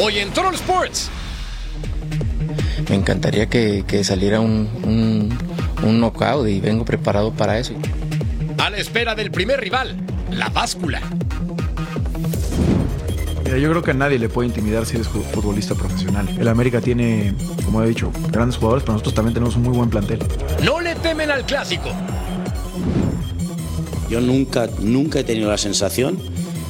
Hoy en Troll Sports. Me encantaría que, que saliera un, un, un knockout y vengo preparado para eso. A la espera del primer rival, la báscula. Mira, yo creo que a nadie le puede intimidar si eres fu- futbolista profesional. El América tiene, como he dicho, grandes jugadores, pero nosotros también tenemos un muy buen plantel. No le temen al clásico. Yo nunca, nunca he tenido la sensación,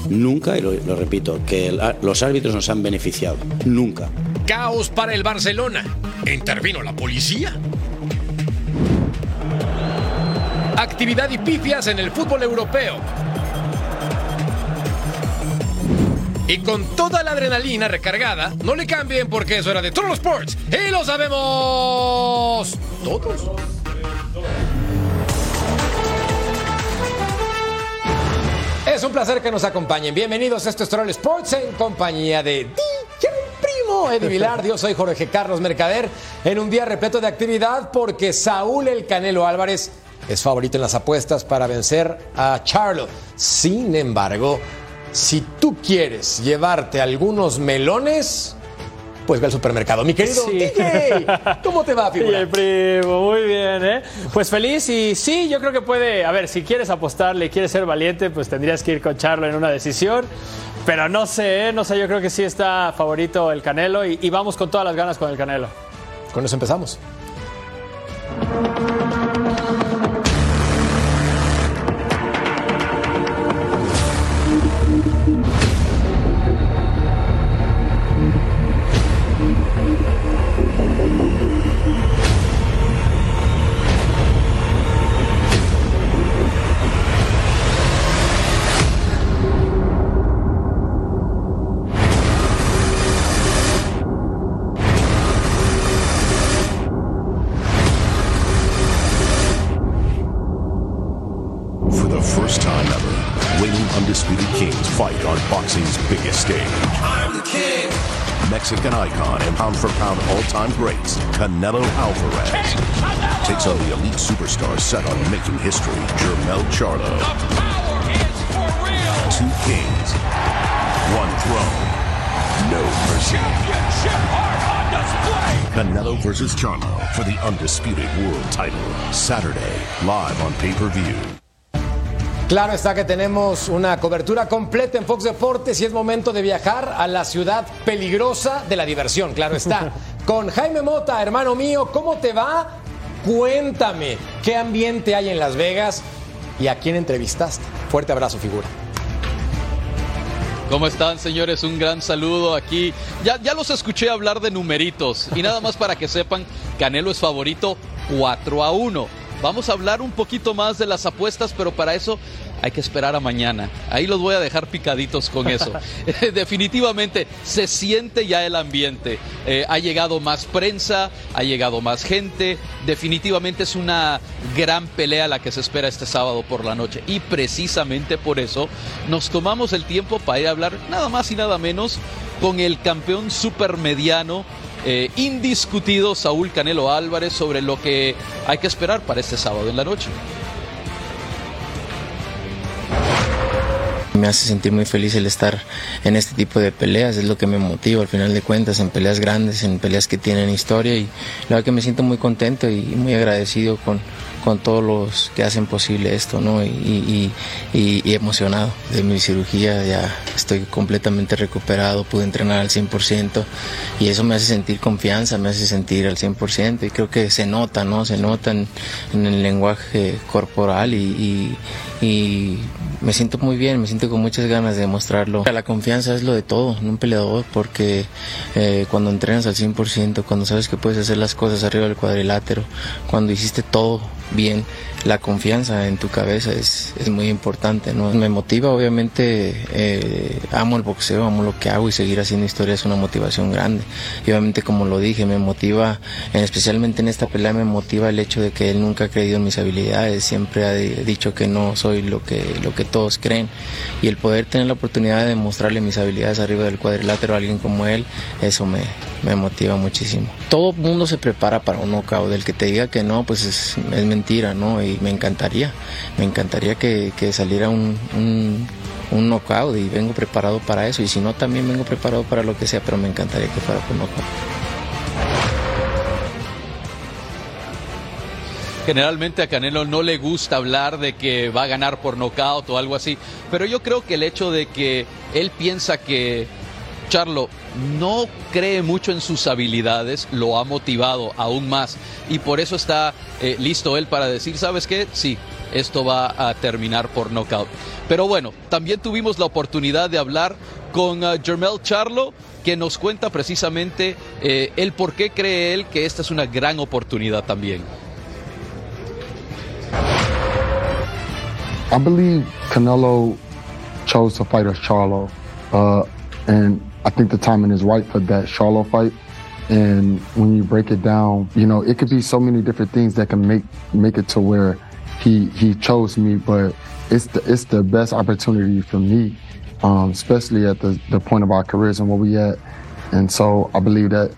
nunca, y lo, repito, que los árbitros nos han beneficiado. Nunca. Caos para el Barcelona. ¿Intervino la policía? Actividad y pifias en el fútbol europeo. Y con toda la adrenalina recargada, no le cambien porque eso era de Troll Sports. Y lo sabemos todos. Es un placer que nos acompañen. Bienvenidos a esto es Troll Sports en compañía de DJ Primo Eddie Vilar. Yo soy Jorge Carlos Mercader en un día repleto de actividad porque Saúl El Canelo Álvarez es favorito en las apuestas para vencer a Charlo. Sin embargo, si tú quieres llevarte algunos melones, pues ve al supermercado. Mi querido Sí. DJ, ¿cómo te va, figura? Bien, primo, muy bien, ¿eh? Pues feliz y sí, yo creo que puede, a ver, si quieres apostarle, quieres ser valiente, pues tendrías que ir con Charlo en una decisión. Pero no sé, ¿eh? no sé, yo creo que sí está favorito el Canelo y, y vamos con todas las ganas con el Canelo. Con eso empezamos. All-time greats, Canelo Alvarez, takes on the elite superstar set on making history, Jermel Charlo. Two kings, one throne, no mercy. Canelo versus Charlo for the undisputed world title. Saturday, live on pay-per-view. Claro está que tenemos una cobertura completa en Fox Deportes y es momento de viajar a la ciudad peligrosa de la diversión, claro está. Con Jaime Mota, hermano mío, ¿cómo te va? Cuéntame, ¿qué ambiente hay en Las Vegas y a quién entrevistaste? Fuerte abrazo, figura. ¿Cómo están, señores? Un gran saludo aquí. Ya, los escuché hablar de numeritos. Y nada más para que sepan, Canelo es favorito 4 a 1. Vamos a hablar un poquito más de las apuestas, pero para eso hay que esperar a mañana. Ahí los voy a dejar picaditos con eso. Definitivamente se siente ya el ambiente. Eh, ha llegado más prensa, ha llegado más gente. Definitivamente es una gran pelea la que se espera este sábado por la noche. Y precisamente por eso nos tomamos el tiempo para ir a hablar nada más y nada menos con el campeón supermediano eh, indiscutido Saúl Canelo Álvarez sobre lo que hay que esperar para este sábado en la noche. Me hace sentir muy feliz el estar en este tipo de peleas, es lo que me motiva al final de cuentas, en peleas grandes, en peleas que tienen historia y la verdad que me siento muy contento y muy agradecido con, con todos los que hacen posible esto, ¿no? Y, emocionado de mi cirugía, ya estoy completamente recuperado, pude entrenar al 100% y eso me hace sentir confianza, me hace sentir al 100% y creo que se nota, ¿no? Se nota en, el lenguaje corporal y, me siento muy bien, me siento con muchas ganas de demostrarlo. La confianza es lo de todo en un peleador porque eh, cuando entrenas al 100%, cuando sabes que puedes hacer las cosas arriba del cuadrilátero, cuando hiciste todo bien, la confianza en tu cabeza es, es muy importante. ¿no? Me motiva, obviamente, eh, amo el boxeo, amo lo que hago y seguir haciendo historia es una motivación grande. Y obviamente, como lo dije, me motiva, especialmente en esta pelea, me motiva el hecho de que él nunca ha creído en mis habilidades, siempre ha dicho que no soy lo que, lo que todos creen. Y el poder tener la oportunidad de demostrarle mis habilidades arriba del cuadrilátero a alguien como él, eso me, me motiva muchísimo. Todo el mundo se prepara para un knockout, del que te diga que no, pues es, mentira, ¿no? Y me encantaría, me encantaría que, saliera un, un, knockout y vengo preparado para eso. Y si no, también vengo preparado para lo que sea, pero me encantaría que fuera un knockout. Generalmente a Canelo no le gusta hablar de que va a ganar por knockout o algo así, pero yo creo que el hecho de que él piensa que Charlo no cree mucho en sus habilidades, lo ha motivado aún más y por eso está eh, listo él para decir, ¿sabes qué? Sí, esto va a terminar por knockout. Pero bueno, también tuvimos la oportunidad de hablar con uh, Jermel Charlo, que nos cuenta precisamente eh, el por qué cree él que esta es una gran oportunidad también. I believe Canelo chose to fight Charlo, uh, and I think the timing is right for that Charlo fight. And when you break it down, you know, it could be so many different things that can make make it to where he he chose me, but it's the it's the best opportunity for me, um, especially at the, the point of our careers and where we at. And so I believe that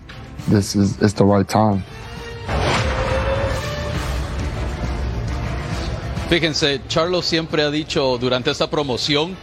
this is it's the right time. Fíjense, Charlo siempre ha dicho durante esta promoción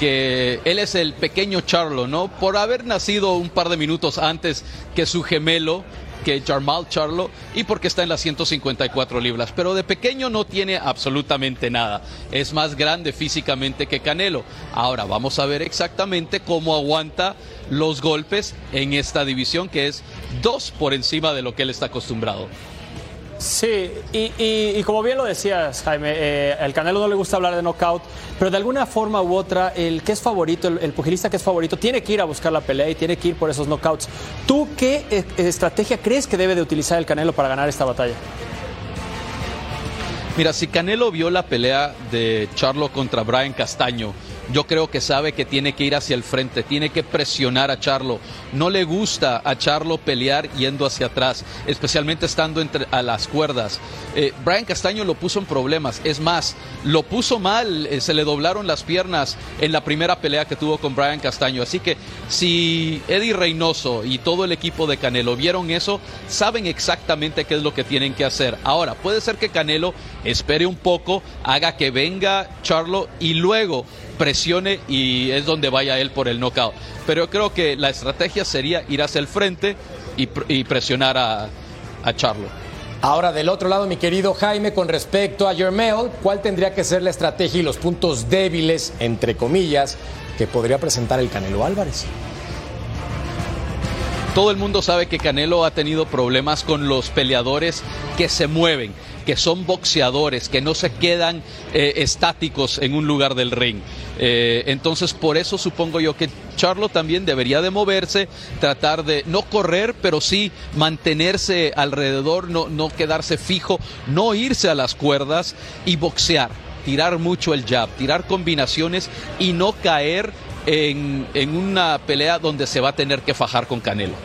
que él es el pequeño Charlo, ¿no? Por haber nacido un par de minutos antes que su gemelo, que Jarmal Charlo, y porque está en las 154 libras. Pero de pequeño no tiene absolutamente nada. Es más grande físicamente que Canelo. Ahora vamos a ver exactamente cómo aguanta los golpes en esta división, que es dos por encima de lo que él está acostumbrado. Sí, y, como bien lo decías, Jaime, eh, el Canelo no le gusta hablar de knockout, pero de alguna forma u otra, el que es favorito, el, el, pugilista que es favorito, tiene que ir a buscar la pelea y tiene que ir por esos knockouts. ¿Tú qué eh, estrategia crees que debe de utilizar el Canelo para ganar esta batalla? Mira, si Canelo vio la pelea de Charlo contra Brian Castaño, yo creo que sabe que tiene que ir hacia el frente, tiene que presionar a Charlo. No le gusta a Charlo pelear yendo hacia atrás, especialmente estando entre, a las cuerdas. Eh, Brian Castaño lo puso en problemas, es más, lo puso mal, eh, se le doblaron las piernas en la primera pelea que tuvo con Brian Castaño. Así que si Eddie Reynoso y todo el equipo de Canelo vieron eso, saben exactamente qué es lo que tienen que hacer. Ahora, puede ser que Canelo espere un poco, haga que venga Charlo y luego presione y es donde vaya él por el knockout. Pero yo creo que la estrategia sería ir hacia el frente y, y presionar a, a, Charlo. Ahora, del otro lado, mi querido Jaime, con respecto a Jermel, ¿cuál tendría que ser la estrategia y los puntos débiles, entre comillas, que podría presentar el Canelo Álvarez? Todo el mundo sabe que Canelo ha tenido problemas con los peleadores que se mueven, que son boxeadores, que no se quedan eh, estáticos en un lugar del ring. Eh, entonces, por eso supongo yo que Charlo también debería de moverse, tratar de no correr, pero sí mantenerse alrededor, no, no quedarse fijo, no irse a las cuerdas y boxear, tirar mucho el jab, tirar combinaciones y no caer en, en una pelea donde se va a tener que fajar con Canelo.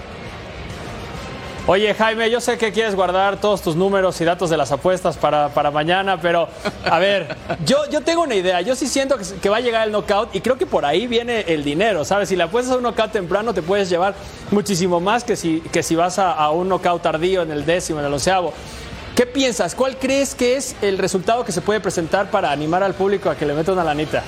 Oye, Jaime, yo sé que quieres guardar todos tus números y datos de las apuestas para, para mañana, pero a ver, yo, yo tengo una idea. Yo sí siento que, va a llegar el knockout y creo que por ahí viene el dinero, ¿sabes? Si le apuestas a un knockout temprano, te puedes llevar muchísimo más que si, que si vas a, a un knockout tardío en el décimo, en el onceavo. ¿Qué piensas? ¿Cuál crees que es el resultado que se puede presentar para animar al público a que le meta una lanita?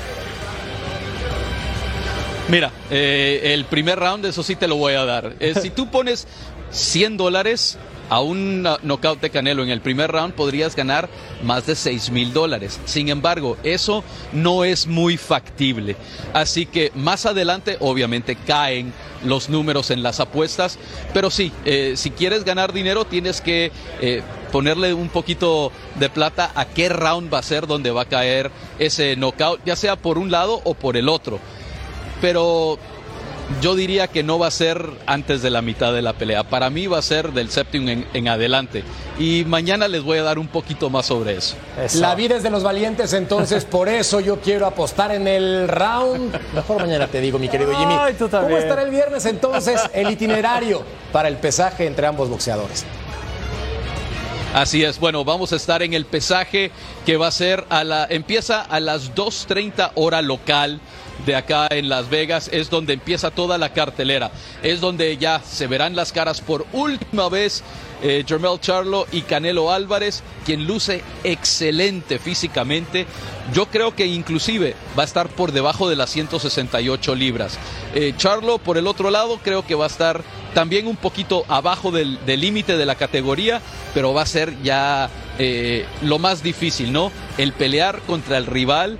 Mira, eh, el primer round, eso sí te lo voy a dar. Eh, si tú pones 100 dólares, a un knockout de Canelo en el primer round podrías ganar más de 6 mil dólares. Sin embargo, eso no es muy factible. Así que más adelante obviamente caen los números en las apuestas, pero sí, eh, si quieres ganar dinero tienes que eh, ponerle un poquito de plata a qué round va a ser donde va a caer ese knockout, ya sea por un lado o por el otro. Pero yo diría que no va a ser antes de la mitad de la pelea. Para mí va a ser del séptimo en, adelante. Y mañana les voy a dar un poquito más sobre eso. La vida es de los valientes, entonces por eso yo quiero apostar en el round. Mejor mañana te digo, mi querido Jimmy. ¿Cómo estará el viernes entonces el itinerario para el pesaje entre ambos boxeadores? Así es, bueno, vamos a estar en el pesaje que va a ser a la, empieza a las 2.30 hora local de acá en Las Vegas, es donde empieza toda la cartelera, es donde ya se verán las caras por última vez eh, Jermel Charlo y Canelo Álvarez, quien luce excelente físicamente. Yo creo que inclusive va a estar por debajo de las 168 libras. Eh, Charlo, por el otro lado, creo que va a estar también un poquito abajo del límite de la categoría, pero va a ser ya eh, lo más difícil, ¿no? El pelear contra el rival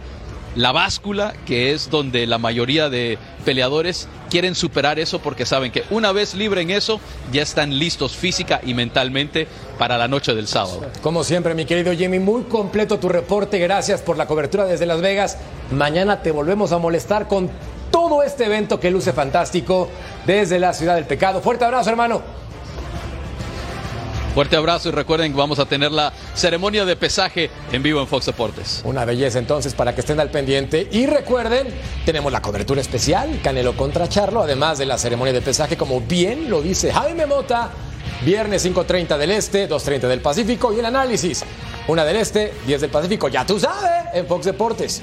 la báscula, que es donde la mayoría de peleadores quieren superar eso porque saben que una vez libren eso, ya están listos física y mentalmente para la noche del sábado. Como siempre, mi querido Jimmy, muy completo tu reporte. Gracias por la cobertura desde Las Vegas. Mañana te volvemos a molestar con todo este evento que luce fantástico desde la ciudad del pecado. Fuerte abrazo, hermano. Fuerte abrazo y recuerden que vamos a tener la ceremonia de pesaje en vivo en Fox Deportes. Una belleza entonces para que estén al pendiente. Y recuerden, tenemos la cobertura especial, Canelo contra Charlo, además de la ceremonia de pesaje, como bien lo dice Jaime Mota. Viernes 5.30 del Este, 2.30 del Pacífico y el análisis. Una del Este, 10 del Pacífico, ya tú sabes, en Fox Deportes.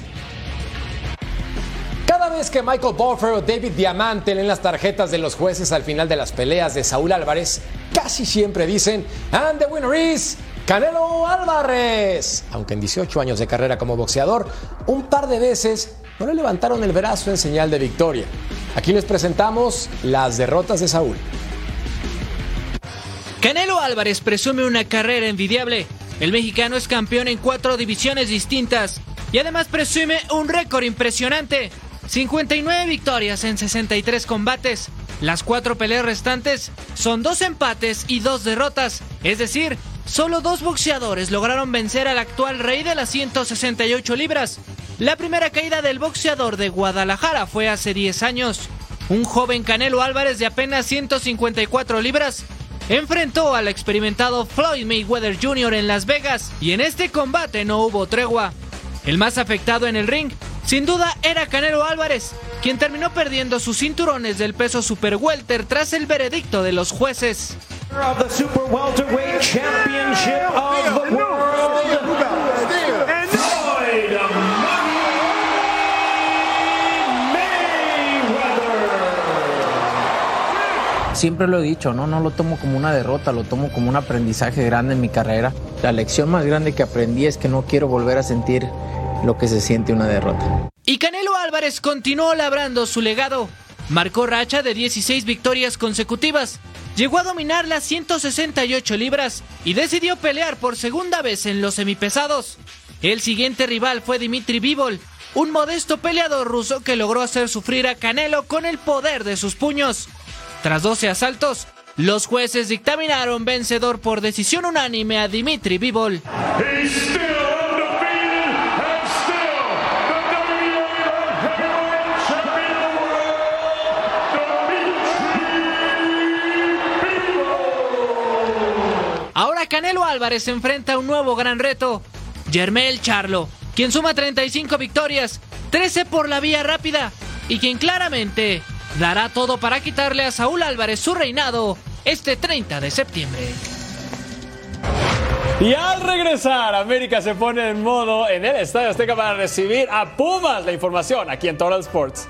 Cada vez que Michael Buffer o David Diamante leen las tarjetas de los jueces al final de las peleas de Saúl Álvarez, casi siempre dicen, and the winner is Canelo Álvarez. Aunque en 18 años de carrera como boxeador, un par de veces no le levantaron el brazo en señal de victoria. Aquí les presentamos las derrotas de Saúl. Canelo Álvarez presume una carrera envidiable. El mexicano es campeón en cuatro divisiones distintas y además presume un récord impresionante. 59 victorias en 63 combates. Las cuatro peleas restantes son dos empates y dos derrotas. Es decir, solo dos boxeadores lograron vencer al actual rey de las 168 libras. La primera caída del boxeador de Guadalajara fue hace 10 años. Un joven Canelo Álvarez de apenas 154 libras enfrentó al experimentado Floyd Mayweather Jr. en Las Vegas y en este combate no hubo tregua. El más afectado en el ring sin duda era Canelo Álvarez, quien terminó perdiendo sus cinturones del peso super welter tras el veredicto de los jueces. Siempre lo he dicho, ¿no? no lo tomo como una derrota, lo tomo como un aprendizaje grande en mi carrera. La lección más grande que aprendí es que no quiero volver a sentir lo que se siente una derrota. Álvarez continuó labrando su legado. Marcó racha de 16 victorias consecutivas. Llegó a dominar las 168 libras y decidió pelear por segunda vez en los semipesados. El siguiente rival fue Dimitri Bivol, un modesto peleador ruso que logró hacer sufrir a Canelo con el poder de sus puños. Tras 12 asaltos, los jueces dictaminaron vencedor por decisión unánime a Dimitri Bivol. Ahora Canelo Álvarez enfrenta a un nuevo gran reto, Germel Charlo, quien suma 35 victorias, 13 por la vía rápida y quien claramente dará todo para quitarle a Saúl Álvarez su reinado este 30 de septiembre. Y al regresar, América se pone en modo en el Estadio Azteca para recibir a Pumas. La información aquí en Total Sports.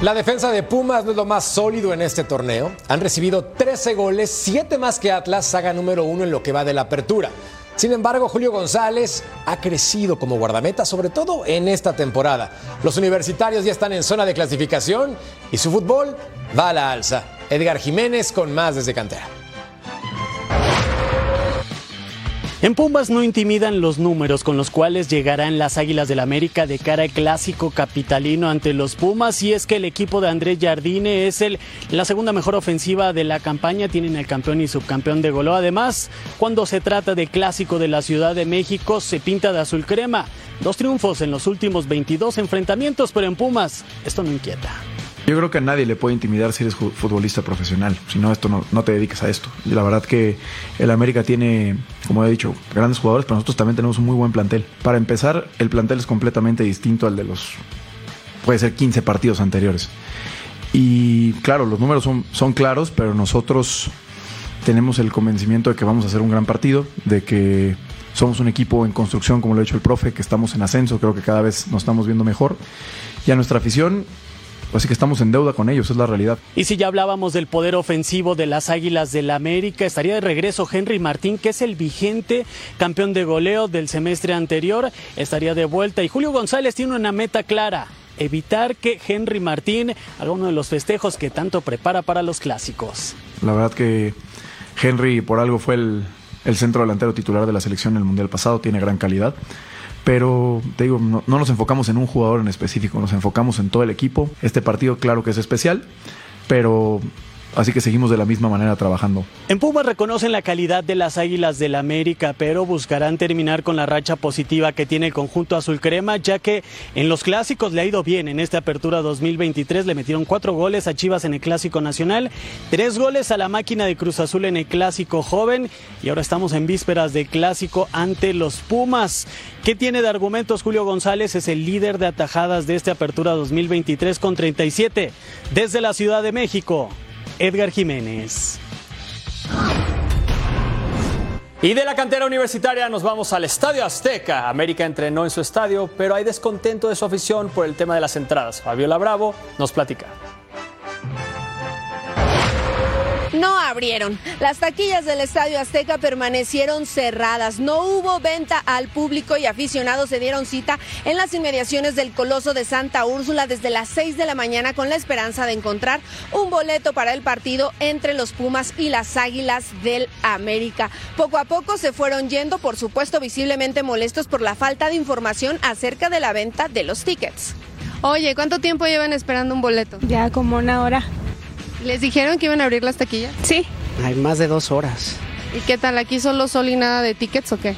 La defensa de Pumas no es lo más sólido en este torneo. Han recibido 13 goles, 7 más que Atlas, saga número 1 en lo que va de la apertura. Sin embargo, Julio González ha crecido como guardameta, sobre todo en esta temporada. Los universitarios ya están en zona de clasificación y su fútbol va a la alza. Edgar Jiménez con más desde cantera. En Pumas no intimidan los números con los cuales llegarán las Águilas del América de cara al clásico capitalino ante los Pumas y es que el equipo de Andrés Jardine es el, la segunda mejor ofensiva de la campaña, tienen el campeón y subcampeón de goló. Además, cuando se trata de clásico de la Ciudad de México, se pinta de azul crema. Dos triunfos en los últimos 22 enfrentamientos, pero en Pumas esto no inquieta. Yo creo que a nadie le puede intimidar si eres futbolista profesional. Si no, esto no, te dedicas a esto. Y la verdad que el América tiene, como he dicho, grandes jugadores, pero nosotros también tenemos un muy buen plantel. Para empezar, el plantel es completamente distinto al de los, puede ser 15 partidos anteriores. Y claro, los números son, son claros, pero nosotros tenemos el convencimiento de que vamos a hacer un gran partido, de que somos un equipo en construcción, como lo ha dicho el profe, que estamos en ascenso, creo que cada vez nos estamos viendo mejor. Y a nuestra afición Así que estamos en deuda con ellos, es la realidad. Y si ya hablábamos del poder ofensivo de las Águilas del la América, estaría de regreso Henry Martín, que es el vigente campeón de goleo del semestre anterior, estaría de vuelta. Y Julio González tiene una meta clara, evitar que Henry Martín haga uno de los festejos que tanto prepara para los clásicos. La verdad que Henry por algo fue el, el centro delantero titular de la selección en el Mundial pasado, tiene gran calidad pero te digo, no, no, nos enfocamos en un jugador en específico, nos enfocamos en todo el equipo. Este partido, claro que es especial, pero Así que seguimos de la misma manera trabajando. En Pumas reconocen la calidad de las Águilas del América, pero buscarán terminar con la racha positiva que tiene el conjunto azul crema, ya que en los clásicos le ha ido bien. En esta apertura 2023 le metieron cuatro goles a Chivas en el Clásico Nacional, tres goles a la máquina de Cruz Azul en el Clásico Joven y ahora estamos en vísperas de Clásico ante los Pumas. ¿Qué tiene de argumentos Julio González? Es el líder de atajadas de esta apertura 2023 con 37 desde la Ciudad de México. Edgar Jiménez. Y de la cantera universitaria nos vamos al Estadio Azteca. América entrenó en su estadio, pero hay descontento de su afición por el tema de las entradas. Fabiola Bravo nos platica. No abrieron. Las taquillas del Estadio Azteca permanecieron cerradas. No hubo venta al público y aficionados se dieron cita en las inmediaciones del Coloso de Santa Úrsula desde las 6 de la mañana con la esperanza de encontrar un boleto para el partido entre los Pumas y las Águilas del América. Poco a poco se fueron yendo, por supuesto, visiblemente molestos por la falta de información acerca de la venta de los tickets. Oye, ¿cuánto tiempo llevan esperando un boleto? Ya como una hora. ¿Les dijeron que iban a abrir las taquillas? Sí. Hay más de dos horas. ¿Y qué tal? ¿Aquí solo sol y nada de tickets o qué?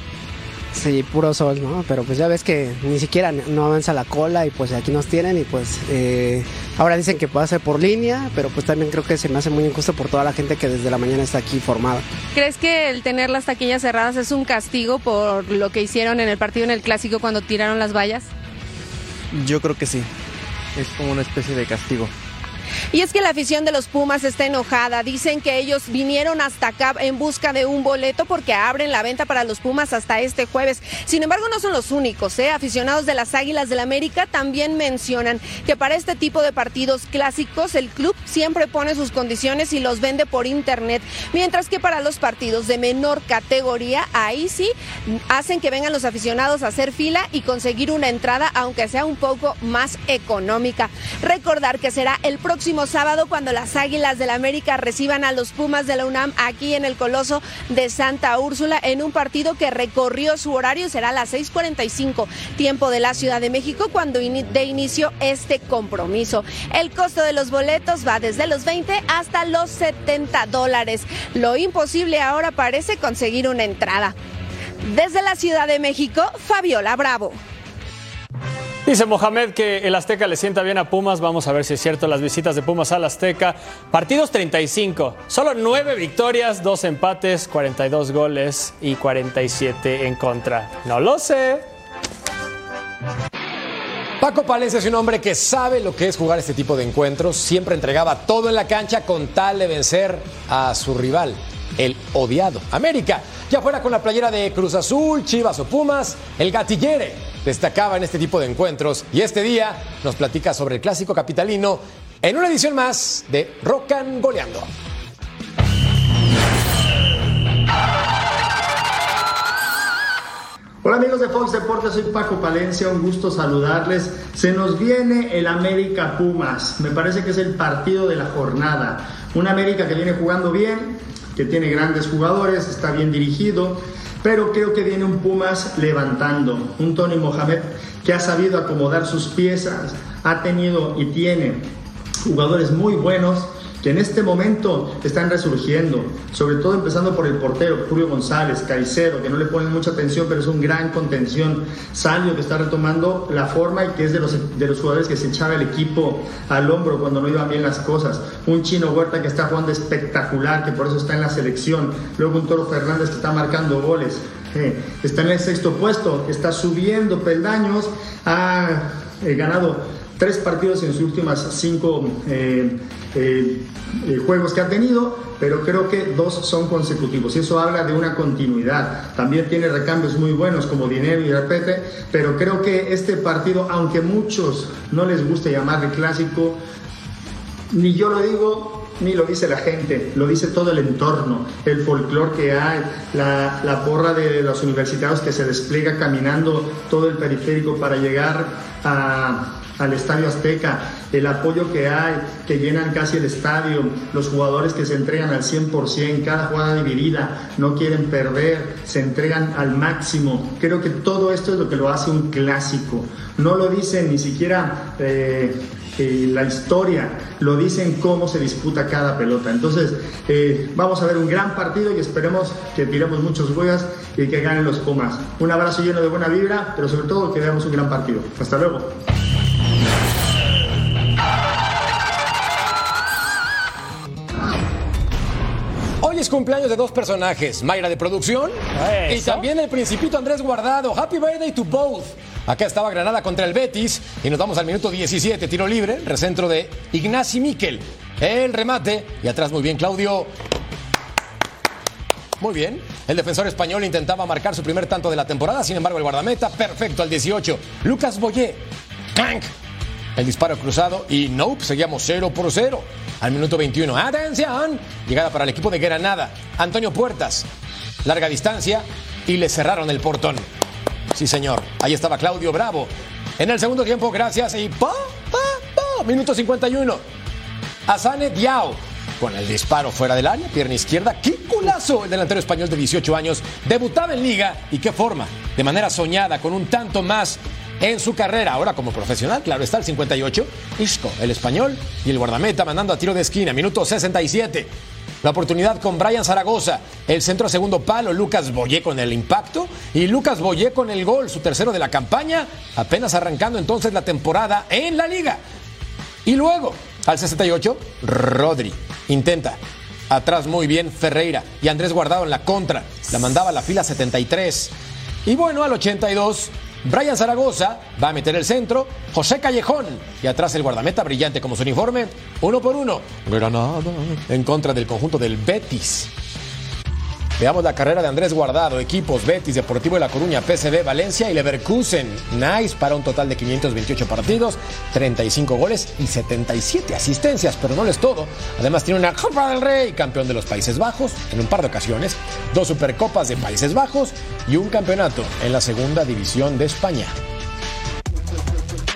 Sí, puro sol, ¿no? Pero pues ya ves que ni siquiera no avanza la cola y pues aquí nos tienen y pues eh, ahora dicen que puede ser por línea, pero pues también creo que se me hace muy injusto por toda la gente que desde la mañana está aquí formada. ¿Crees que el tener las taquillas cerradas es un castigo por lo que hicieron en el partido en el clásico cuando tiraron las vallas? Yo creo que sí, es como una especie de castigo. Y es que la afición de los Pumas está enojada. Dicen que ellos vinieron hasta acá en busca de un boleto porque abren la venta para los Pumas hasta este jueves. Sin embargo, no son los únicos. ¿eh? Aficionados de las Águilas del América también mencionan que para este tipo de partidos clásicos el club siempre pone sus condiciones y los vende por internet. Mientras que para los partidos de menor categoría, ahí sí hacen que vengan los aficionados a hacer fila y conseguir una entrada, aunque sea un poco más económica. Recordar que será el próximo próximo sábado cuando las Águilas del la América reciban a los Pumas de la UNAM aquí en el Coloso de Santa Úrsula en un partido que recorrió su horario será a las 6:45 tiempo de la Ciudad de México cuando de inicio este compromiso. El costo de los boletos va desde los 20 hasta los 70 dólares. Lo imposible ahora parece conseguir una entrada. Desde la Ciudad de México, Fabiola Bravo. Dice Mohamed que el Azteca le sienta bien a Pumas. Vamos a ver si es cierto las visitas de Pumas al Azteca. Partidos 35. Solo 9 victorias, 2 empates, 42 goles y 47 en contra. No lo sé. Paco Palencia es un hombre que sabe lo que es jugar este tipo de encuentros. Siempre entregaba todo en la cancha con tal de vencer a su rival, el odiado América. Ya fuera con la playera de Cruz Azul, Chivas o Pumas, el gatillere destacaba en este tipo de encuentros y este día nos platica sobre el clásico capitalino en una edición más de Rocan Goleando. Hola amigos de Fox Deportes, soy Paco Palencia, un gusto saludarles. Se nos viene el América Pumas, me parece que es el partido de la jornada. Un América que viene jugando bien, que tiene grandes jugadores, está bien dirigido, pero creo que viene un Pumas levantando, un Tony Mohamed que ha sabido acomodar sus piezas, ha tenido y tiene jugadores muy buenos que en este momento están resurgiendo, sobre todo empezando por el portero Julio González, Caicedo, que no le ponen mucha atención, pero es un gran contención, Salio que está retomando la forma y que es de los, de los jugadores que se echaba el equipo al hombro cuando no iban bien las cosas, un Chino Huerta que está jugando espectacular, que por eso está en la selección, luego un Toro Fernández que está marcando goles, eh, está en el sexto puesto, está subiendo peldaños, ha eh, ganado tres partidos en sus últimas cinco eh, eh, eh, juegos que ha tenido, pero creo que dos son consecutivos. Y eso habla de una continuidad. También tiene recambios muy buenos como Dinero y Repete, pero creo que este partido, aunque muchos no les guste llamarle clásico, ni yo lo digo, ni lo dice la gente, lo dice todo el entorno, el folclore que hay, la, la porra de los universitarios que se despliega caminando todo el periférico para llegar a al Estadio Azteca, el apoyo que hay, que llenan casi el estadio, los jugadores que se entregan al 100%, cada jugada dividida, no quieren perder, se entregan al máximo. Creo que todo esto es lo que lo hace un clásico. No lo dicen ni siquiera... Eh, eh, la historia, lo dicen cómo se disputa cada pelota. Entonces, eh, vamos a ver un gran partido y esperemos que tiremos muchos huevas y que ganen los Pumas. Un abrazo lleno de buena vibra, pero sobre todo que veamos un gran partido. Hasta luego. Cumpleaños de dos personajes, Mayra de producción y también el principito Andrés Guardado. Happy birthday to both. Acá estaba Granada contra el Betis y nos vamos al minuto 17, tiro libre, recentro de Ignasi Miquel. El remate y atrás muy bien Claudio. Muy bien. El defensor español intentaba marcar su primer tanto de la temporada, sin embargo el guardameta, perfecto al 18. Lucas Boyé. Clank. El disparo cruzado y nope, seguíamos 0 por 0. Al minuto 21, atención, llegada para el equipo de Granada. Antonio Puertas, larga distancia y le cerraron el portón. Sí, señor, ahí estaba Claudio Bravo. En el segundo tiempo, gracias y pa, pa, pa, minuto 51. Asane Diao con el disparo fuera del área, pierna izquierda. ¡Qué culazo! El delantero español de 18 años debutaba en liga y qué forma, de manera soñada, con un tanto más en su carrera. Ahora como profesional, claro está el 58. Isco, el español, y el guardameta mandando a tiro de esquina, minuto 67. La oportunidad con Brian Zaragoza, el centro a segundo palo, Lucas Boyé con el impacto y Lucas Boyé con el gol, su tercero de la campaña, apenas arrancando entonces la temporada en la liga. Y luego, al 68, Rodri intenta. Atrás muy bien Ferreira y Andrés Guardado en la contra. La mandaba a la fila 73. Y bueno, al 82, Brian Zaragoza va a meter el centro, José Callejón y atrás el guardameta brillante como su uniforme, uno por uno, Granada. En contra del conjunto del Betis. Veamos la carrera de Andrés Guardado, equipos Betis, Deportivo de La Coruña, PSV, Valencia y Leverkusen. Nice para un total de 528 partidos, 35 goles y 77 asistencias, pero no es todo. Además tiene una Copa del Rey, campeón de los Países Bajos en un par de ocasiones, dos Supercopas de Países Bajos y un campeonato en la Segunda División de España.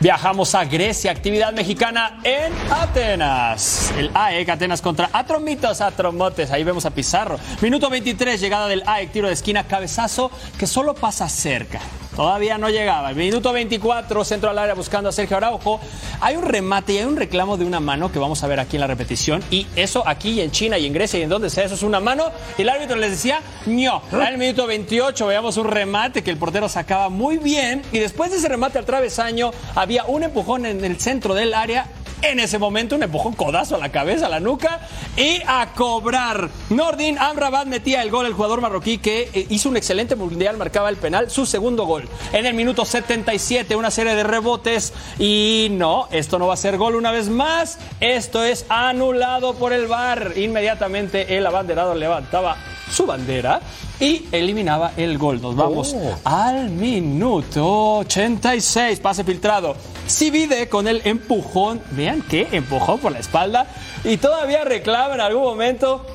Viajamos a Grecia, actividad mexicana en Atenas. El AEC Atenas contra Atromitos Atromotes. Ahí vemos a Pizarro. Minuto 23, llegada del AEC, tiro de esquina, cabezazo que solo pasa cerca. Todavía no llegaba. El minuto 24, centro al área buscando a Sergio Araujo. Hay un remate y hay un reclamo de una mano que vamos a ver aquí en la repetición. Y eso aquí en China y en Grecia y en donde sea, eso es una mano. Y el árbitro les decía, ño. En el minuto 28 veamos un remate que el portero sacaba muy bien. Y después de ese remate al travesaño, había un empujón en el centro del área en ese momento un empujón codazo a la cabeza, a la nuca y a cobrar. Nordin Amrabat metía el gol, el jugador marroquí que eh, hizo un excelente mundial, marcaba el penal, su segundo gol. En el minuto 77, una serie de rebotes y no, esto no va a ser gol una vez más, esto es anulado por el VAR. Inmediatamente el abanderado levantaba su bandera y eliminaba el gol. Nos vamos Oh. al minuto 86. Pase filtrado. Sivide con el empujón. Vean qué empujón por la espalda. Y todavía reclama en algún momento.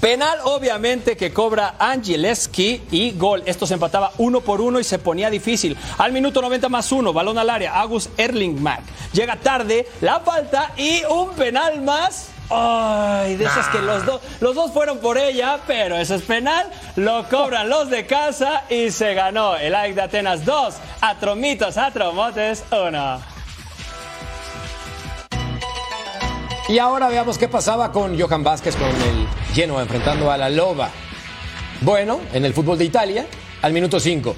Penal, obviamente, que cobra Angeleski y gol. Esto se empataba uno por uno y se ponía difícil. Al minuto 90 más uno, balón al área, Agus Erlingmack. Llega tarde, la falta y un penal más. Ay, de esas que los, dos los dos fueron por ella, pero eso es penal. Lo cobran los de casa y se ganó el AEK de Atenas 2, Atromitos, Atromotes 1. Y ahora veamos qué pasaba con Johan Vázquez con el Genoa enfrentando a la Loba. Bueno, en el fútbol de Italia, al minuto 5.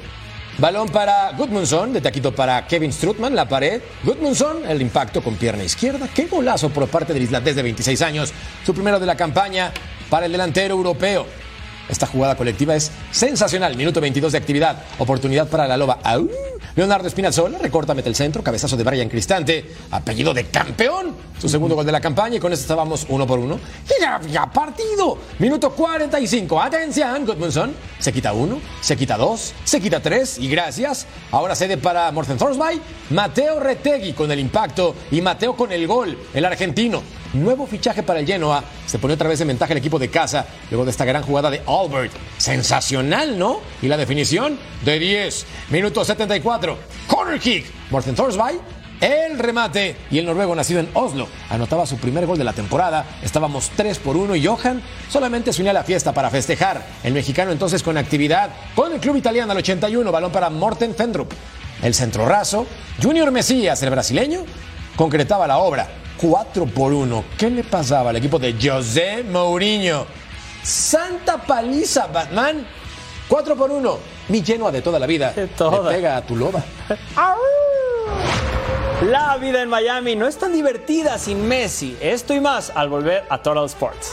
Balón para Gudmundsson, de taquito para Kevin Strutman, la pared. Gudmundsson, el impacto con pierna izquierda. Qué golazo por parte del islandés de 26 años. Su primero de la campaña para el delantero europeo. Esta jugada colectiva es sensacional. Minuto 22 de actividad. Oportunidad para la loba. ¡Au! Leonardo Espinazzola recorta, mete el centro. Cabezazo de Brian Cristante. Apellido de campeón. Su segundo gol de la campaña. Y con esto estábamos uno por uno. Y ya, ya partido. Minuto 45. Atención. Gudmundsson. Se quita uno. Se quita dos. Se quita tres. Y gracias. Ahora cede para Morten Thorsby. Mateo Retegui con el impacto. Y Mateo con el gol. El argentino. Nuevo fichaje para el Genoa. Se pone otra vez en ventaja el equipo de casa luego de esta gran jugada de Albert. Sensacional, ¿no? Y la definición de 10. Minuto 74. Corner kick. Morten Thorsby. El remate. Y el noruego nacido en Oslo anotaba su primer gol de la temporada. Estábamos 3 por 1 y Johan solamente se unía a la fiesta para festejar. El mexicano entonces con actividad con el club italiano al 81. Balón para Morten Fendrup. El centro raso. Junior Mesías, el brasileño, concretaba la obra. 4 por 1. ¿Qué le pasaba al equipo de José Mourinho? Santa paliza, Batman. 4 por 1. Mi Genoa de toda la vida. Le pega a tu loba. La vida en Miami no es tan divertida sin Messi. Esto y más al volver a Total Sports.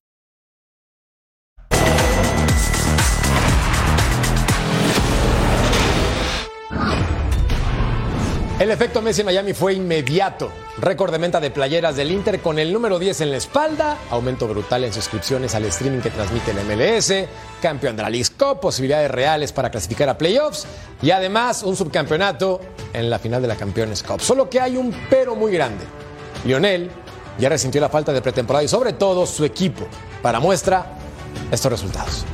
El efecto Messi en Miami fue inmediato. Récord de venta de playeras del Inter con el número 10 en la espalda, aumento brutal en suscripciones al streaming que transmite el MLS, campeón de la League Cup, posibilidades reales para clasificar a playoffs y además un subcampeonato en la final de la Campeones Cup. Solo que hay un pero muy grande. Lionel ya resintió la falta de pretemporada y sobre todo su equipo. Para muestra estos resultados.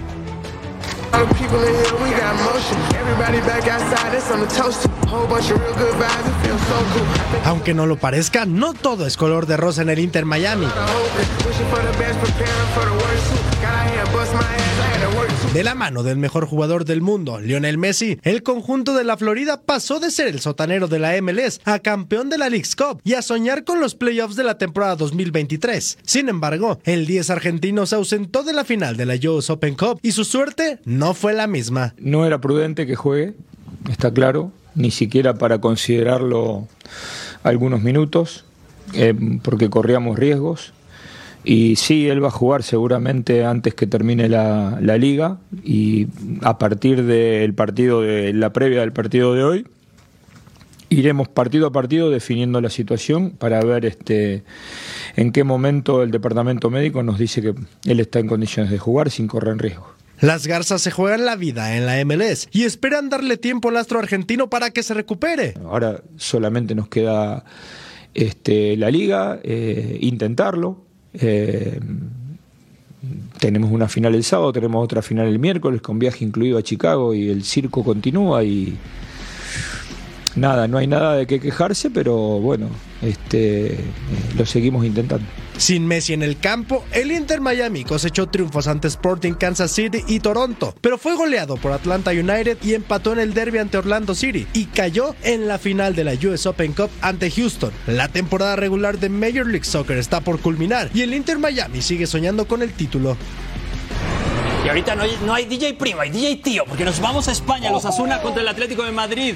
People in here, we got motion. Everybody back outside, it's on the toast. Whole bunch of real good vibes, it feels so cool. Aunque no lo parezca, no todo es color de rosa en el Inter Miami. Wishing for the best, preparing for the worst. too. Got out here, bust my ass, De la mano del mejor jugador del mundo, Lionel Messi, el conjunto de la Florida pasó de ser el sotanero de la MLS a campeón de la League's Cup y a soñar con los playoffs de la temporada 2023. Sin embargo, el 10 argentino se ausentó de la final de la US Open Cup y su suerte no fue la misma. No era prudente que juegue, está claro, ni siquiera para considerarlo algunos minutos, eh, porque corríamos riesgos. Y sí, él va a jugar seguramente antes que termine la, la liga y a partir del partido de la previa del partido de hoy, iremos partido a partido definiendo la situación para ver este, en qué momento el departamento médico nos dice que él está en condiciones de jugar sin correr riesgo. Las Garzas se juegan la vida en la MLS y esperan darle tiempo al astro argentino para que se recupere. Ahora solamente nos queda este, la liga, eh, intentarlo. Eh, tenemos una final el sábado, tenemos otra final el miércoles con viaje incluido a Chicago y el circo continúa y nada, no hay nada de qué quejarse, pero bueno, este, lo seguimos intentando. Sin Messi en el campo, el Inter Miami cosechó triunfos ante Sporting Kansas City y Toronto, pero fue goleado por Atlanta United y empató en el derby ante Orlando City y cayó en la final de la US Open Cup ante Houston. La temporada regular de Major League Soccer está por culminar y el Inter Miami sigue soñando con el título. Y ahorita no hay, DJ primo, hay DJ tío, porque nos vamos a España, los Asuna contra el Atlético de Madrid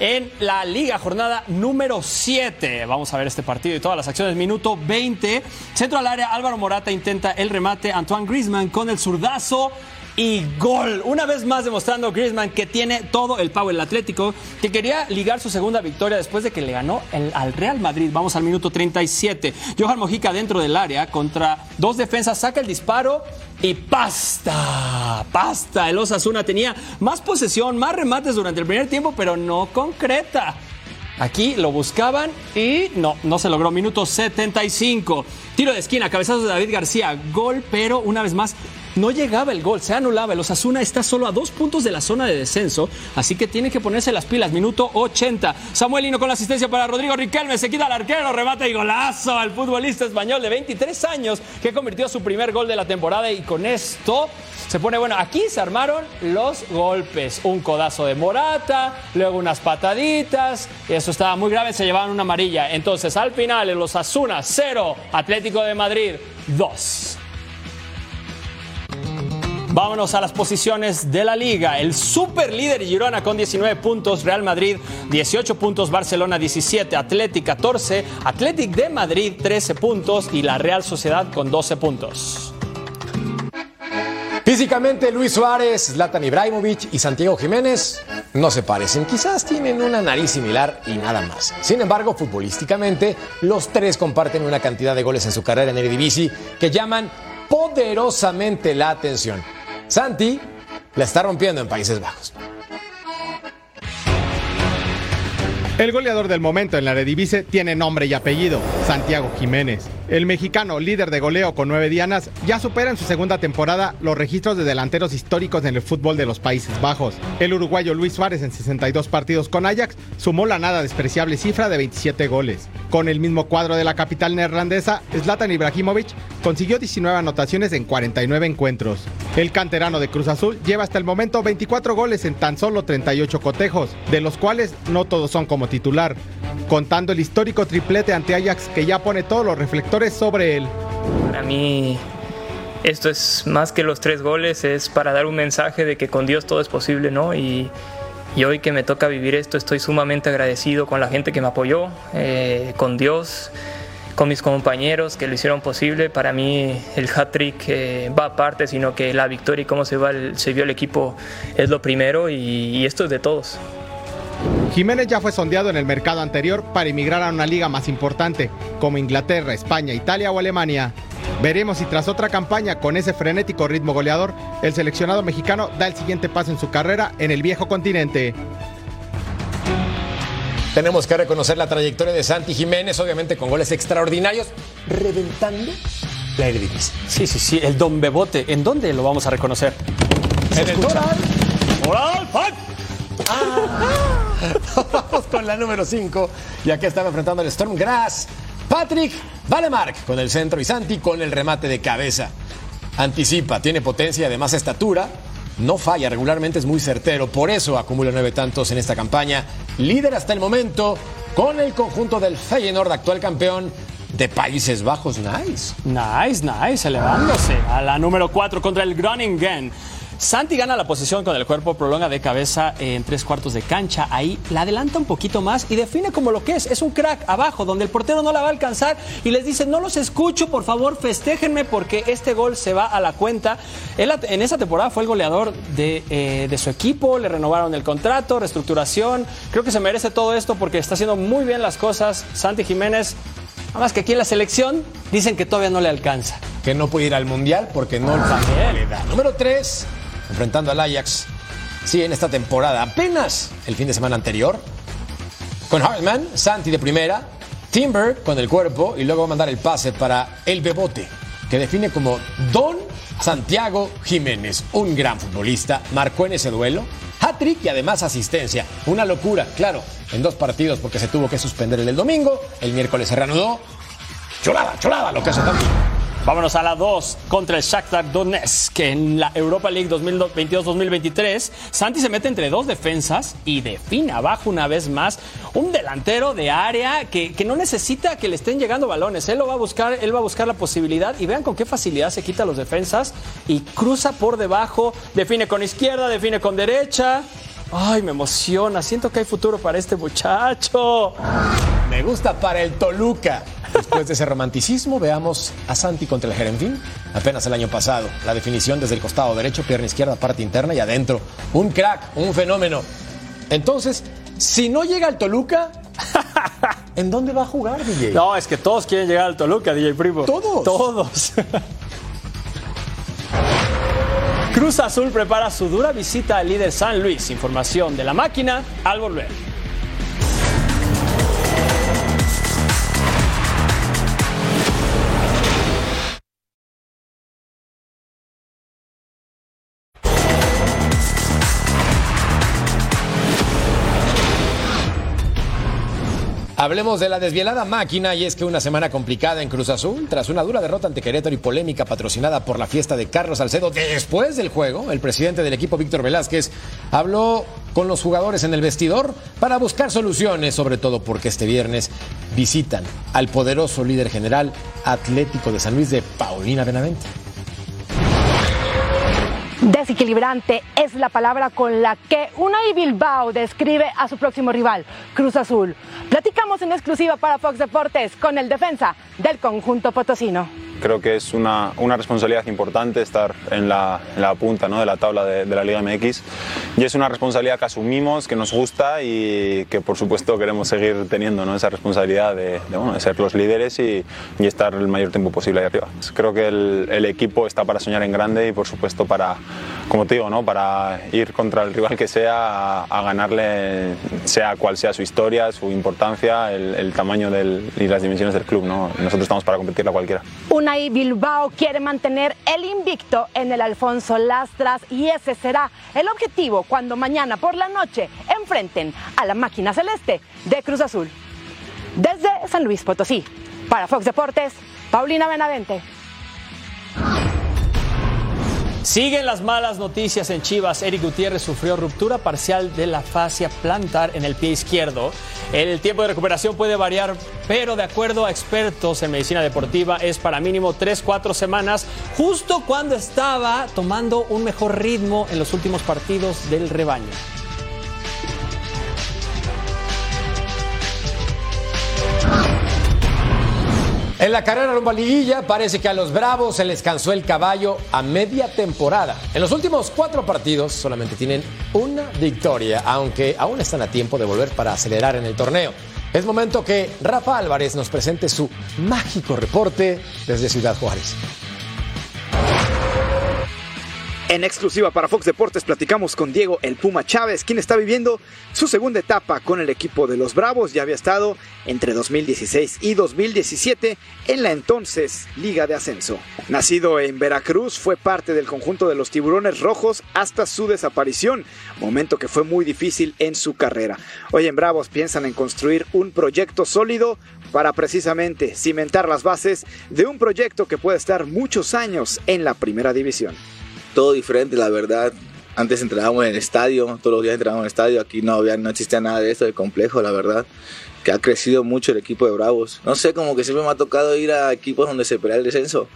en la Liga, jornada número 7. Vamos a ver este partido y todas las acciones. Minuto 20. Centro al área, Álvaro Morata intenta el remate. Antoine Griezmann con el zurdazo. Y gol. Una vez más demostrando Griezmann que tiene todo el power el Atlético, que quería ligar su segunda victoria después de que le ganó el, al Real Madrid. Vamos al minuto 37. Johan Mojica dentro del área contra dos defensas, saca el disparo y pasta, pasta. El Osasuna tenía más posesión, más remates durante el primer tiempo, pero no concreta. Aquí lo buscaban y no, no se logró. Minuto 75. Tiro de esquina, cabezazo de David García. Gol, pero una vez más no llegaba el gol, se anulaba. El Osasuna está solo a dos puntos de la zona de descenso, así que tiene que ponerse las pilas. Minuto 80. Samuel Lino con la asistencia para Rodrigo Riquelme. Se quita el arquero, remate y golazo al futbolista español de 23 años que convirtió su primer gol de la temporada. Y con esto se pone bueno. Aquí se armaron los golpes. Un codazo de Morata, luego unas pataditas. Eso estaba muy grave, se llevaban una amarilla. Entonces al final, el Osasuna 0, Atlético de Madrid 2. Vámonos a las posiciones de la liga. El super líder Girona con 19 puntos, Real Madrid 18 puntos, Barcelona 17, Atlético 14, Atlético de Madrid 13 puntos y la Real Sociedad con 12 puntos. Físicamente, Luis Suárez, Zlatan Ibrahimovic y Santiago Jiménez no se parecen. Quizás tienen una nariz similar y nada más. Sin embargo, futbolísticamente, los tres comparten una cantidad de goles en su carrera en Eredivisie que llaman poderosamente la atención. Santi la está rompiendo en Países Bajos. El goleador del momento en la Eredivisie tiene nombre y apellido, Santiago Jiménez. El mexicano, líder de goleo con nueve dianas, ya supera en su segunda temporada los registros de delanteros históricos en el fútbol de los Países Bajos. El uruguayo Luis Suárez en 62 partidos con Ajax sumó la nada despreciable cifra de 27 goles. Con el mismo cuadro de la capital neerlandesa, Zlatan Ibrahimovic consiguió 19 anotaciones en 49 encuentros. El canterano de Cruz Azul lleva hasta el momento 24 goles en tan solo 38 cotejos, de los cuales no todos son como titular, contando el histórico triplete ante Ajax que ya pone todos los reflectores sobre él. Para mí esto es más que los tres goles, es para dar un mensaje de que con Dios todo es posible, ¿no? Y, y hoy que me toca vivir esto estoy sumamente agradecido con la gente que me apoyó, eh, con Dios, con mis compañeros que lo hicieron posible. Para mí el hat-trick eh, va aparte, sino que la victoria y cómo se, va el- se vio el equipo es lo primero y- y esto es de todos. Jiménez ya fue sondeado en el mercado anterior para emigrar a una liga más importante, como Inglaterra, España, Italia o Alemania. Veremos si tras otra campaña con ese frenético ritmo goleador, el seleccionado mexicano da el siguiente paso en su carrera en el viejo continente. Tenemos que reconocer la trayectoria de Santi Jiménez, obviamente con goles extraordinarios, reventando la Eredivisie. Sí, sí, sí, el Don Bebote. ¿En dónde lo vamos a reconocer? En el Doral. ¡Moral, fuck! Vamos con la número 5, ya que estaba enfrentando al Storm Grass. Patrick Valemark con el centro y Santi con el remate de cabeza. Anticipa, tiene potencia y además estatura. No falla, regularmente es muy certero, por eso acumula nueve tantos en esta campaña. Líder hasta el momento con el conjunto del Feyenoord, actual campeón de Países Bajos. Nice. Nice, nice, elevándose a la número 4 contra el Groningen. Santi gana la posición con el cuerpo, prolonga de cabeza en tres cuartos de cancha. Ahí la adelanta un poquito más y define como lo que es. Es un crack abajo, donde el portero no la va a alcanzar y les dice, no los escucho, por favor, festéjenme porque este gol se va a la cuenta. Él, en esa temporada fue el goleador de, eh, de su equipo, le renovaron el contrato, reestructuración. Creo que se merece todo esto porque está haciendo muy bien las cosas. Santi Jiménez, nada más que aquí en la selección dicen que todavía no le alcanza. Que no puede ir al mundial porque no le da. Número 3, enfrentando al Ajax. Sí, en esta temporada, apenas el fin de semana anterior, con Hartman, Santi de primera, Timber con el cuerpo y luego va a mandar el pase para el Bebote, que define como Don Santiago Jiménez, un gran futbolista, marcó en ese duelo, hat-trick y además asistencia. Una locura, claro, en dos partidos porque se tuvo que suspender el del domingo, el miércoles se reanudó. Chulada, chulada lo que hace también. Vámonos a la 2 contra el Shakhtar Donetsk, que en la Europa League 2022-2023, Santi se mete entre dos defensas y define abajo una vez más un delantero de área que, que, no necesita que le estén llegando balones. Él lo va a buscar, él va a buscar la posibilidad y vean con qué facilidad se quita los defensas y cruza por debajo, define con izquierda, define con derecha. Ay, me emociona. Siento que hay futuro para este muchacho. Me gusta para el Toluca. Después de ese romanticismo, veamos a Santi contra el Jeremín. Apenas el año pasado. La definición desde el costado derecho, pierna izquierda, parte interna y adentro. Un crack, un fenómeno. Entonces, si no llega al Toluca, ¿en dónde va a jugar, DJ? No, es que todos quieren llegar al Toluca, DJ Primo. ¿Todos? Todos. Cruz Azul prepara su dura visita al líder San Luis. Información de la máquina al volver. Hablemos de la desvielada máquina y es que una semana complicada en Cruz Azul, tras una dura derrota ante Querétaro y polémica patrocinada por la fiesta de Carlos Salcedo después del juego, el presidente del equipo Víctor Velázquez habló con los jugadores en el vestidor para buscar soluciones, sobre todo porque este viernes visitan al poderoso líder general Atlético de San Luis de Paulina Benavente. Desequilibrante es la palabra con la que Unai Bilbao describe a su próximo rival, Cruz Azul. Platicamos en exclusiva para Fox Deportes con el defensa del conjunto potosino. Creo que es una, una responsabilidad importante estar en la, en la punta ¿no? de la tabla de, de, la Liga MX y es una responsabilidad que asumimos, que nos gusta y que por supuesto queremos seguir teniendo ¿no? esa responsabilidad de, de, bueno, de ser los líderes y, y, estar el mayor tiempo posible ahí arriba. Creo que el, el, equipo está para soñar en grande y por supuesto para, como te digo, ¿no? para ir contra el rival que sea a, a ganarle, sea cual sea su historia, su importancia, el, el tamaño del, y las dimensiones del club. ¿no? Nosotros estamos para competirle a cualquiera. Una y Bilbao quiere mantener el invicto en el Alfonso Lastras y ese será el objetivo cuando mañana por la noche enfrenten a la máquina celeste de Cruz Azul. Desde San Luis Potosí, para Fox Deportes, Paulina Benavente. Siguen las malas noticias en Chivas. Eric Gutiérrez sufrió ruptura parcial de la fascia plantar en el pie izquierdo. El tiempo de recuperación puede variar, pero de acuerdo a expertos en medicina deportiva es para mínimo 3-4 semanas, justo cuando estaba tomando un mejor ritmo en los últimos partidos del rebaño. En la carrera rumbo parece que a los Bravos se les cansó el caballo a media temporada. En los últimos cuatro partidos solamente tienen una victoria, aunque aún están a tiempo de volver para acelerar en el torneo. Es momento que Rafa Álvarez nos presente su mágico reporte desde Ciudad Juárez. En exclusiva para Fox Deportes platicamos con Diego El Puma Chávez, quien está viviendo su segunda etapa con el equipo de los Bravos. Ya había estado entre 2016 y 2017 en la entonces Liga de Ascenso. Nacido en Veracruz, fue parte del conjunto de los Tiburones Rojos hasta su desaparición, momento que fue muy difícil en su carrera. Hoy en Bravos piensan en construir un proyecto sólido para precisamente cimentar las bases de un proyecto que puede estar muchos años en la primera división todo diferente, la verdad. Antes entrenábamos en el estadio, todos los días entrenábamos en el estadio, aquí no, había, no existía nada de esto, de complejo, la verdad. Que ha crecido mucho el equipo de Bravos. No sé, como que siempre me ha tocado ir a equipos donde se pelea el descenso.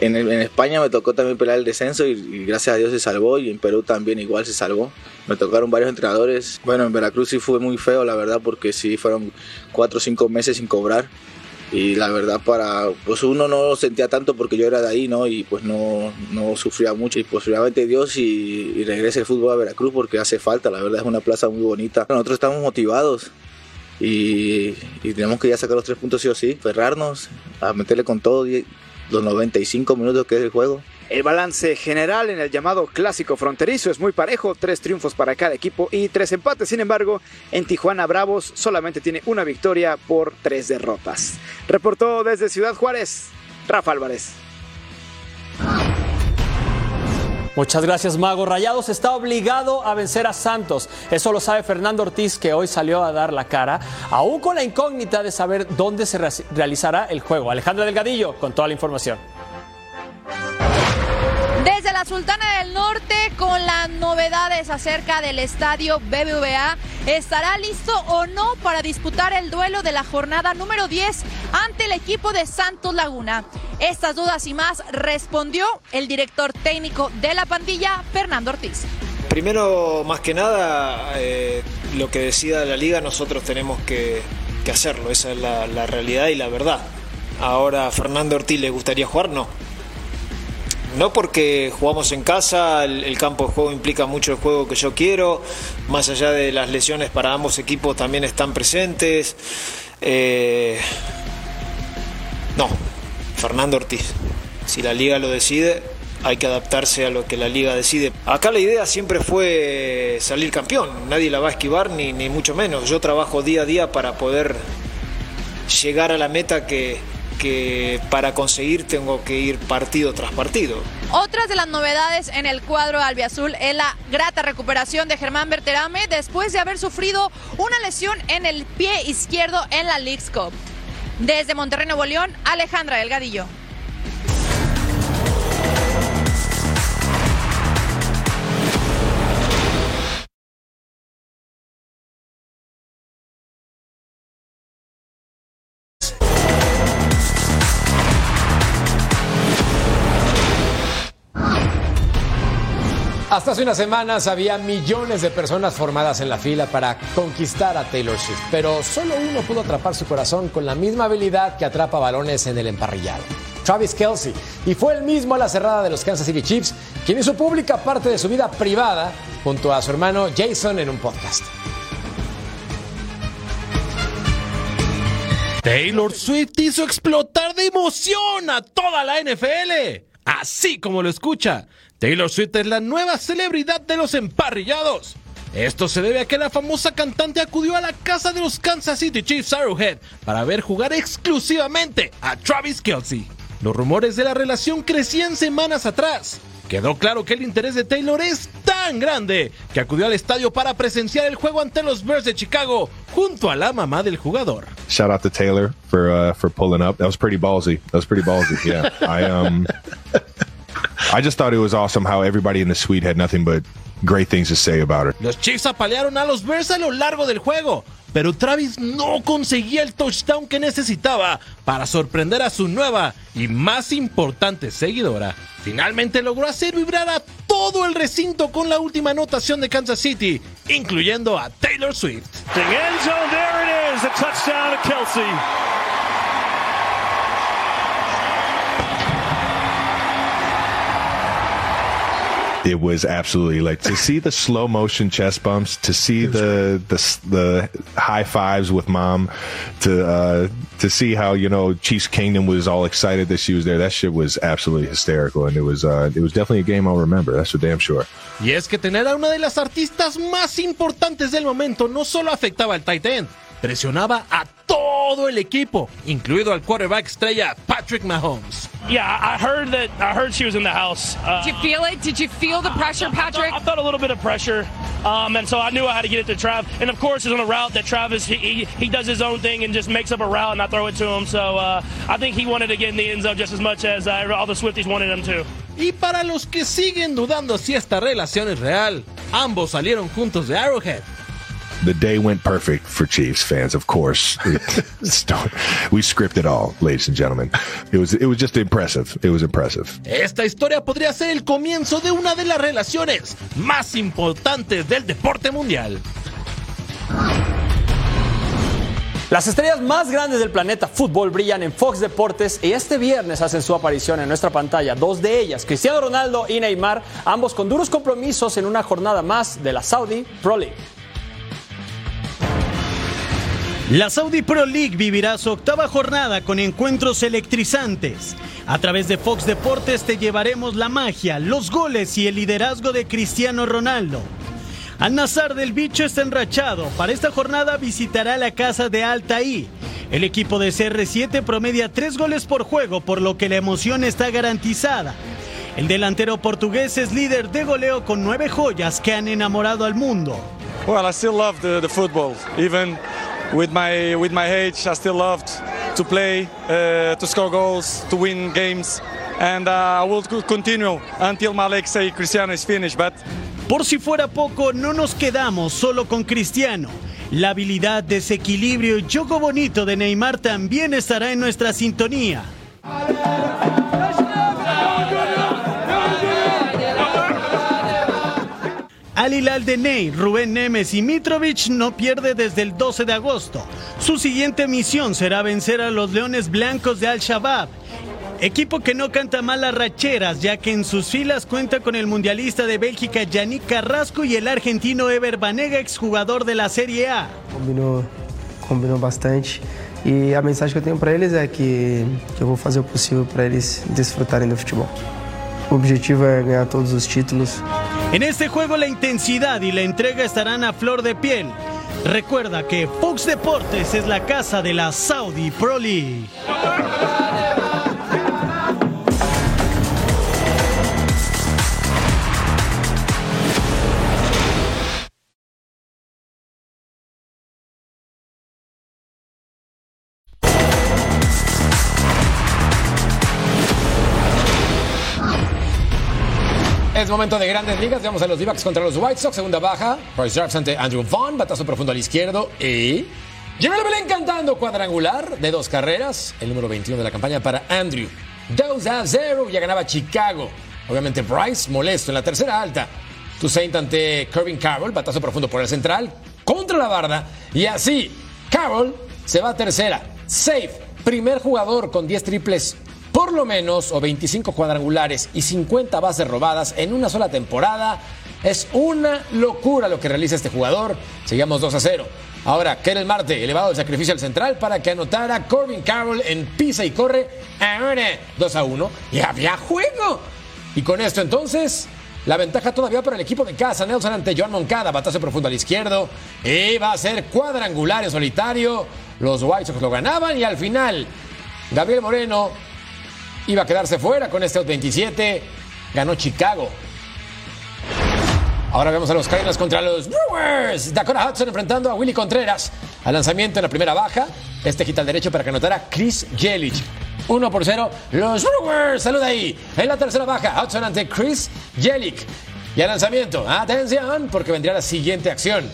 En, en España me tocó también pelear el descenso y, y gracias a Dios se salvó y en Perú también igual se salvó. Me tocaron varios entrenadores. Bueno, en Veracruz sí fue muy feo, la verdad, porque sí fueron cuatro o cinco meses sin cobrar. Y la verdad para, pues uno no sentía tanto porque yo era de ahí, ¿no? Y pues no, no sufría mucho y posiblemente Dios y, regrese el fútbol a Veracruz porque hace falta, la verdad es una plaza muy bonita. Nosotros estamos motivados y, y tenemos que ya sacar los tres puntos sí o sí, ferrarnos, a meterle con todo los 95 minutos que es el juego. El balance general en el llamado clásico fronterizo es muy parejo, tres triunfos para cada equipo y tres empates. Sin embargo, en Tijuana Bravos solamente tiene una victoria por tres derrotas. Reportó desde Ciudad Juárez, Rafa Álvarez. Muchas gracias, Mago. Rayados está obligado a vencer a Santos. Eso lo sabe Fernando Ortiz, que hoy salió a dar la cara, aún con la incógnita de saber dónde se re- realizará el juego. Alejandro Delgadillo con toda la información. La Sultana del Norte con las novedades acerca del estadio BBVA, ¿estará listo o no para disputar el duelo de la jornada número 10 ante el equipo de Santos Laguna? Estas dudas y más respondió el director técnico de la pandilla, Fernando Ortiz. Primero, más que nada, eh, lo que decida la liga nosotros tenemos que, hacerlo, esa es la, realidad y la verdad. Ahora, ¿a Fernando Ortiz le gustaría jugar? No. No porque jugamos en casa, el, campo de juego implica mucho el juego que yo quiero, más allá de las lesiones para ambos equipos también están presentes. Eh, no, Fernando Ortiz. Si la liga lo decide, hay que adaptarse a lo que la liga decide. Acá la idea siempre fue salir campeón, nadie la va a esquivar ni, ni mucho menos. Yo trabajo día a día para poder llegar a la meta que, que para conseguir tengo que ir partido tras partido. Otras de las novedades en el cuadro albiazul es la grata recuperación de Germán Berterame después de haber sufrido una lesión en el pie izquierdo en la League's Cup. Desde Monterrey, Nuevo León, Alejandra Delgadillo. Hasta hace unas semanas había millones de personas formadas en la fila para conquistar a Taylor Swift, pero solo uno pudo atrapar su corazón con la misma habilidad que atrapa balones en el emparrillado. Travis Kelsey, y fue el mismo a la cerrada de los Kansas City Chiefs, quien hizo pública parte de su vida privada junto a su hermano Jason en un podcast. Taylor Swift hizo explotar de emoción a toda la NFL. Así como lo escucha, Taylor Swift es la nueva celebridad de los emparrillados. Esto se debe a que la famosa cantante acudió a la casa de los Kansas City Chiefs Arrowhead para ver jugar exclusivamente a Travis Kelsey. Los rumores de la relación crecían semanas atrás. Quedó claro que el interés de Taylor es tan grande que acudió al estadio para presenciar el juego ante los Bears de Chicago junto a la mamá del jugador. Shout out to Taylor for uh, for pulling up. That was pretty ballsy. That was pretty ballsy. Yeah, I um, I just thought it was awesome how everybody in the suite had nothing but great things to say about her. Los Chiefs apalearon a los Bears a lo largo del juego, pero Travis no conseguía el touchdown que necesitaba para sorprender a su nueva y más importante seguidora. Finalmente logró hacer vibrar a todo el recinto con la última anotación de Kansas City, incluyendo a Taylor Swift. End zone, there it is, a touchdown to Kelsey. It was absolutely like to see the slow motion chest bumps, to see the the the high fives with mom, to uh, to see how you know Chiefs Kingdom was all excited that she was there. That shit was absolutely hysterical, and it was uh, it was definitely a game I'll remember. That's for damn sure. Y es que tener a una de las artistas más importantes del momento no solo afectaba al tight end, presionaba a todo el equipo, incluido al quarterback estrella Patrick Mahomes. Yeah, I heard that. I heard she was in the house. Uh, Did you feel it? Did you feel the pressure, Patrick? I felt a little bit of pressure, um, and so I knew I had to get it to Trav. And of course, it's on a route that Travis he, he, he does his own thing and just makes up a route, and I throw it to him. So uh, I think he wanted to get in the end zone just as much as uh, all the Swifties wanted him to. Y para los que siguen dudando si esta relación es real, ambos salieron juntos de Arrowhead. The day went perfect for Chiefs fans. Of course, we scripted all, ladies and gentlemen. It was it was just impressive. It was impressive. Esta historia podría ser el comienzo de una de las relaciones más importantes del deporte mundial. Las estrellas más grandes del planeta fútbol brillan en Fox Deportes y este viernes hacen su aparición en nuestra pantalla. Dos de ellas, Cristiano Ronaldo y Neymar, ambos con duros compromisos en una jornada más de la Saudi Pro League. La Saudi Pro League vivirá su octava jornada con encuentros electrizantes. A través de Fox Deportes te llevaremos la magia, los goles y el liderazgo de Cristiano Ronaldo. Al Nazar del Bicho está enrachado. Para esta jornada visitará la casa de Altaí. El equipo de CR7 promedia tres goles por juego, por lo que la emoción está garantizada. El delantero portugués es líder de goleo con nueve joyas que han enamorado al mundo. Well, I still love the, football. With my with my age, I still loved to play, uh, to score goals, to win games, and uh, I will continue until my legs say Cristiano is finished. But Por si fuera poco, no nos quedamos solo con Cristiano. La habilidad, desequilibrio y juego bonito de Neymar también estará en nuestra sintonía. Al Hilal de Ney, Rubén Nemes y Mitrovic no pierde desde el 12 de agosto. Su siguiente misión será vencer a los Leones Blancos de Al-Shabaab. Equipo que no canta mal las racheras, ya que en sus filas cuenta con el mundialista de Bélgica Yannick Carrasco y el argentino Ever Banega, exjugador de la Serie A. Combinou, combinou bastante. E a mensagem que eu tenho para eles é que, que eu vou fazer o possível para eles desfrutarem do futebol. O objetivo é ganhar todos os títulos. En este juego la intensidad y la entrega estarán a flor de piel. Recuerda que Fox Deportes es la casa de la Saudi Pro League. Es momento de grandes ligas. Vamos a los d contra los White Sox. Segunda baja. Bryce Jarps ante Andrew Vaughn. Batazo profundo al izquierdo. Y. Jeremy Belén cantando cuadrangular de dos carreras. El número 21 de la campaña para Andrew. 2 a 0. Ya ganaba Chicago. Obviamente Bryce molesto en la tercera alta. Toussaint ante Kervin Carroll. Batazo profundo por el central. Contra la barda. Y así. Carroll se va a tercera. Safe. Primer jugador con 10 triples por lo menos, o 25 cuadrangulares y 50 bases robadas en una sola temporada. Es una locura lo que realiza este jugador. Seguimos 2 a 0. Ahora, Kerel Marte, elevado el sacrificio al central para que anotara Corbin Carroll en pisa y corre. Ahora, 2 a 1. Y había juego. Y con esto entonces, la ventaja todavía para el equipo de casa. Nelson ante Joan Moncada, batazo profundo al izquierdo. Y va a ser cuadrangular en solitario. Los White Sox lo ganaban y al final, Gabriel Moreno iba a quedarse fuera con este out 27. Ganó Chicago. Ahora vemos a los Cardinals contra los Brewers. Dakota Hudson enfrentando a Willy Contreras. Al lanzamiento en la primera baja. Este quita el derecho para que anotara Chris Jelic. 1 por 0. Los Brewers. Saluda ahí. En la tercera baja. Hudson ante Chris Jelic. Y al lanzamiento. Atención, porque vendría la siguiente acción.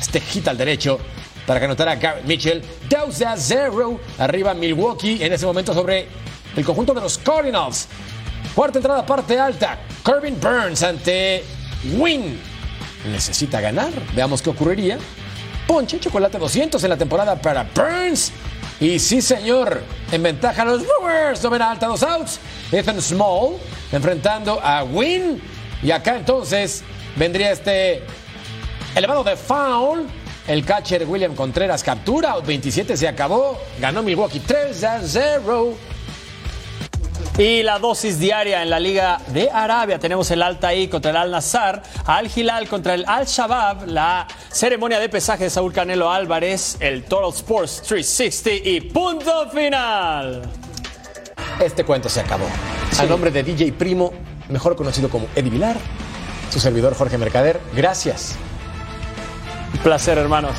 Este quita al derecho para que anotara Garrett Mitchell. 2 a 0. Arriba Milwaukee. En ese momento sobre el conjunto de los Cardinals. Cuarta entrada, parte alta. Corbin Burns ante Win. Necesita ganar. Veamos qué ocurriría. Ponche, chocolate 200 en la temporada para Burns. Y sí, señor, en ventaja los Brewers. Novena alta, dos outs. Ethan Small enfrentando a Win. Y acá entonces vendría este elevado de foul. El catcher William Contreras captura. Out 27 se acabó. Ganó Milwaukee 3 a 0. Y la dosis diaria en la Liga de Arabia. Tenemos el Altaí contra el Al Nazar, Al Hilal contra el Al Shabab, la ceremonia de pesaje de Saúl Canelo Álvarez, el Total Sports 360 y punto final. Este cuento se acabó. A nombre de DJ Primo, mejor conocido como Eddie Vilar, su servidor Jorge Mercader, gracias. Un placer, hermanos.